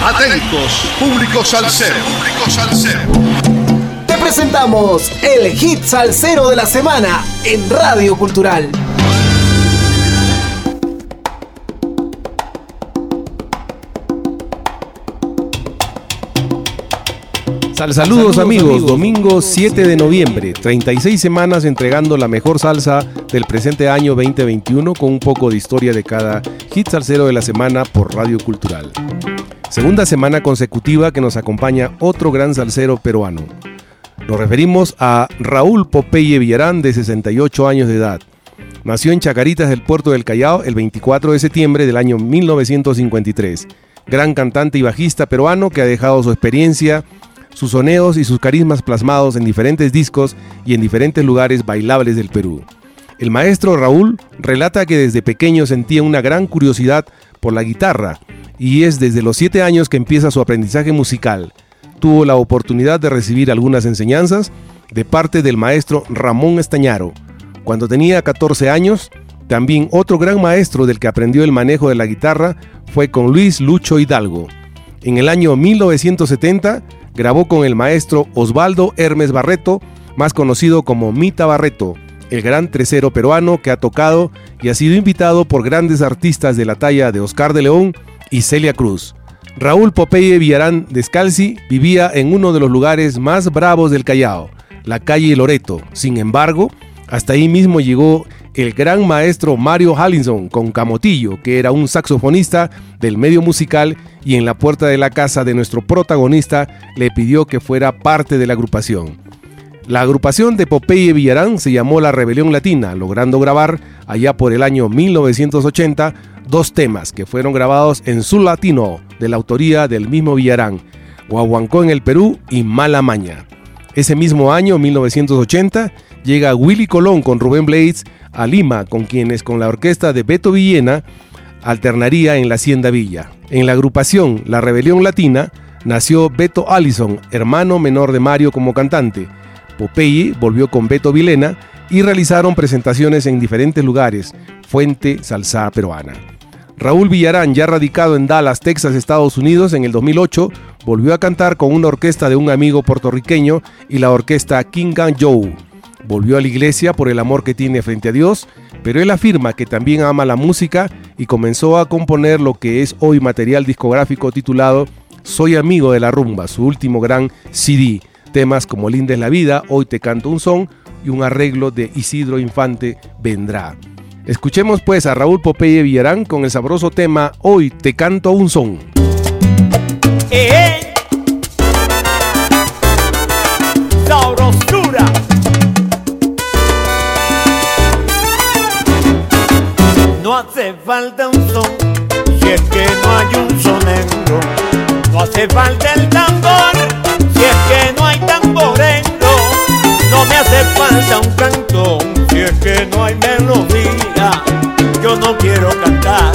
Atentos, público salsero. Público salsero. Te presentamos el hit salsero de la semana en Radio Cultural. Sal saludos, amigos. domingo 7 de noviembre, 36 semanas entregando la mejor salsa del presente año 2021 con un poco de historia de cada hit salsero de la semana por Radio Cultural. Segunda semana consecutiva que nos acompaña otro gran salsero peruano. Nos referimos a Raúl Popeye Villarán de 68 años de edad. Nació en Chacaritas del puerto del Callao el 24 de septiembre del año 1953. Gran cantante y bajista peruano que ha dejado su experiencia sus soneos y sus carismas plasmados en diferentes discos y en diferentes lugares bailables del Perú. El maestro Raúl relata que desde pequeño sentía una gran curiosidad por la guitarra y es desde los 7 años que empieza su aprendizaje musical. Tuvo la oportunidad de recibir algunas enseñanzas de parte del maestro Ramón Estañaro. Cuando tenía 14 años, también otro gran maestro del que aprendió el manejo de la guitarra fue con Luis Lucho Hidalgo. En el año 1970 grabó con el maestro Osvaldo Hermes Barreto, más conocido como Mita Barreto, el gran trecero peruano que ha tocado y ha sido invitado por grandes artistas de la talla de Oscar de León y Celia Cruz. Raúl Popeye Villarán Descalzi vivía en uno de los lugares más bravos del Callao, la calle Loreto. Sin embargo, hasta ahí mismo llegó el gran maestro Mario Hallinson con Camotillo, que era un saxofonista del medio musical y en la puerta de la casa de nuestro protagonista le pidió que fuera parte de la agrupación. La agrupación de Popeye Villarán se llamó La Rebelión Latina, logrando grabar allá por el año 1980 dos temas que fueron grabados en su latino de la autoría del mismo Villarán, Guaguancó en el Perú y Mala Maña. Ese mismo año, 1980, llega Willy Colón con Rubén Blades a Lima, con quienes con la orquesta de Beto Villena alternaría en la Hacienda Villa. En la agrupación La Rebelión Latina nació Beto Allison, hermano menor de Mario como cantante. Popeye volvió con Beto Vilena y realizaron presentaciones en diferentes lugares, Fuente Salsa Peruana. Raúl Villarán, ya radicado en Dallas, Texas, Estados Unidos, en el 2008, volvió a cantar con una orquesta de un amigo puertorriqueño y la orquesta King Joe. Volvió a la iglesia por el amor que tiene frente a Dios, pero él afirma que también ama la música y comenzó a componer lo que es hoy material discográfico titulado Soy amigo de la rumba, su último gran CD. Temas como Linda es la vida, Hoy te canto un son y un arreglo de Isidro Infante vendrá. Escuchemos pues a Raúl Popeye Villarán con el sabroso tema Hoy te canto un son. Eh, eh. Hace falta un son si es que no hay un sonero. No hace falta el tambor si es que no hay tamborero. No me hace falta un canto si es que no hay melodía. Yo no quiero cantar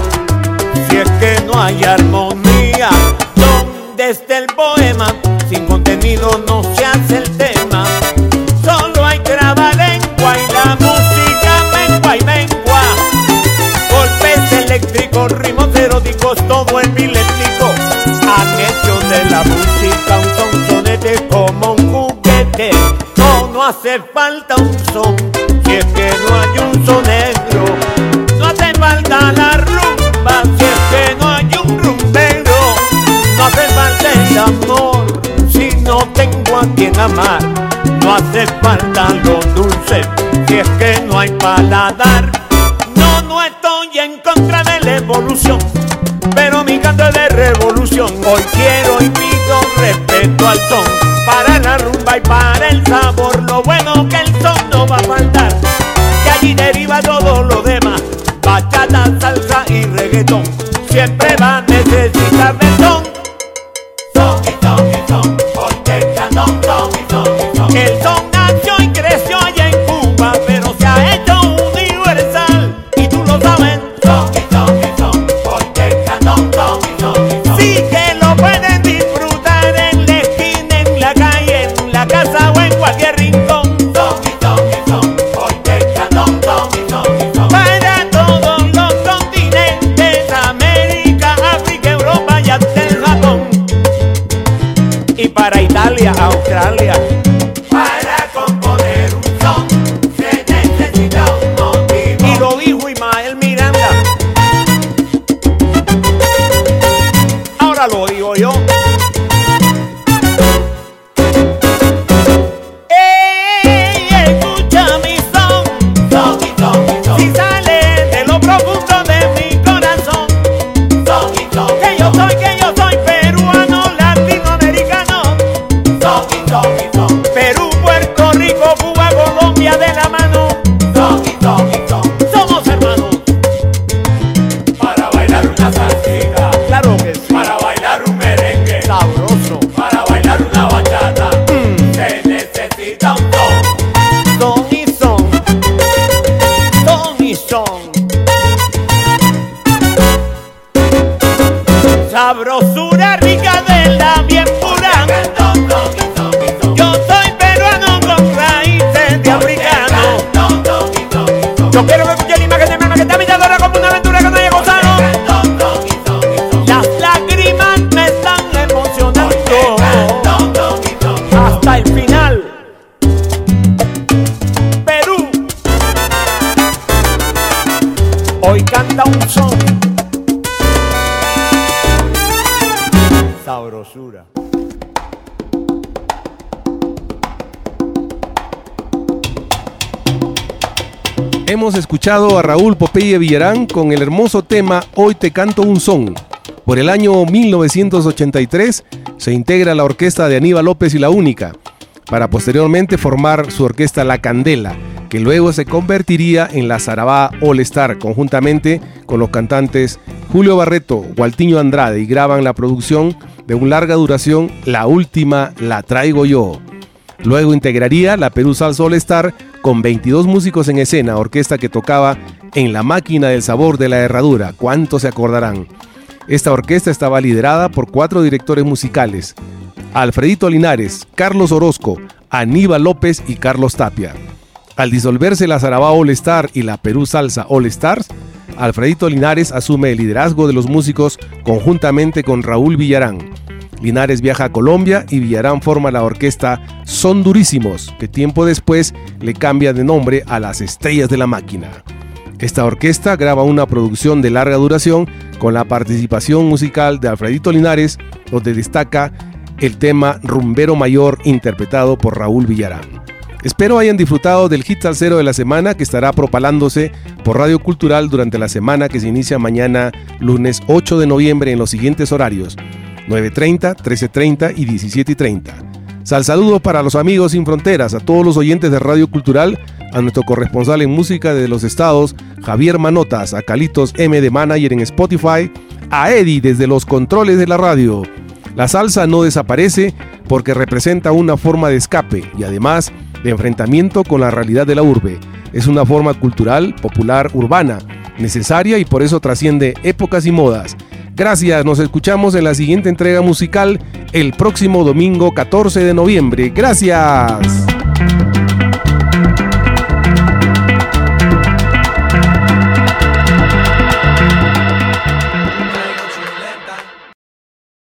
si es que no hay armonía. Donde está el poema sin contenido no se hace el tema. Solo hay lengua y la todo el milético. Han hecho de la música un sonete como un juguete. No, no hace falta un son si es que no hay un sonero. No hace falta la rumba si es que no hay un rumbero. No hace falta el amor si no tengo a quien amar. No hace falta lo dulce si es que no hay paladar. No, no estoy en contra de la evolución, pero mi canto es de revolución. Hoy quiero y pido respeto al son, para la rumba y para el sabor. Lo bueno que Australia. Para componer un son se necesita un motivo. Y lo dijo Ismael Miranda. Ahora lo digo yo. Rica de bien. Hemos escuchado a Raúl Popeye Villarán con el hermoso tema Hoy te canto un son. Por el año 1983 se integra la orquesta de Aníbal López y La Única, para posteriormente formar su orquesta La Candela, que luego se convertiría en la Sarabá All Star, conjuntamente con los cantantes Julio Barreto, Gualtiño Andrade, y graban la producción de un larga duración La Última La Traigo Yo. Luego integraría la Perú Salsa All Star con 22 músicos en escena, orquesta que tocaba en la máquina del sabor de la herradura. ¿Cuántos se acordarán? Esta orquesta estaba liderada por cuatro directores musicales: Alfredito Linares, Carlos Orozco, Aníbal López y Carlos Tapia. Al disolverse la Sarabá All Star y la Perú Salsa All Stars, Alfredito Linares asume el liderazgo de los músicos conjuntamente con Raúl Villarán. Linares viaja a Colombia y Villarán forma la orquesta Son Durísimos, que tiempo después le cambia de nombre a las Estrellas de la Máquina. Esta orquesta graba una producción de larga duración con la participación musical de Alfredito Linares, donde destaca el tema Rumbero Mayor interpretado por Raúl Villarán. Espero hayan disfrutado del hit salsero de la semana que estará propalándose por Radio Cultural durante la semana que se inicia mañana lunes 8 de noviembre en los siguientes horarios 9.30, 13.30 y 17.30. Sal saludos para los amigos sin fronteras, a todos los oyentes de Radio Cultural, a nuestro corresponsal en música de los estados, Javier Manotas, a Calitos M de Manager en Spotify, a Eddie desde los controles de la radio. La salsa no desaparece porque representa una forma de escape y además de enfrentamiento con la realidad de la urbe. Es una forma cultural, popular, urbana, necesaria y por eso trasciende épocas y modas. Gracias, nos escuchamos en la siguiente entrega musical el próximo domingo 14 de noviembre. Gracias.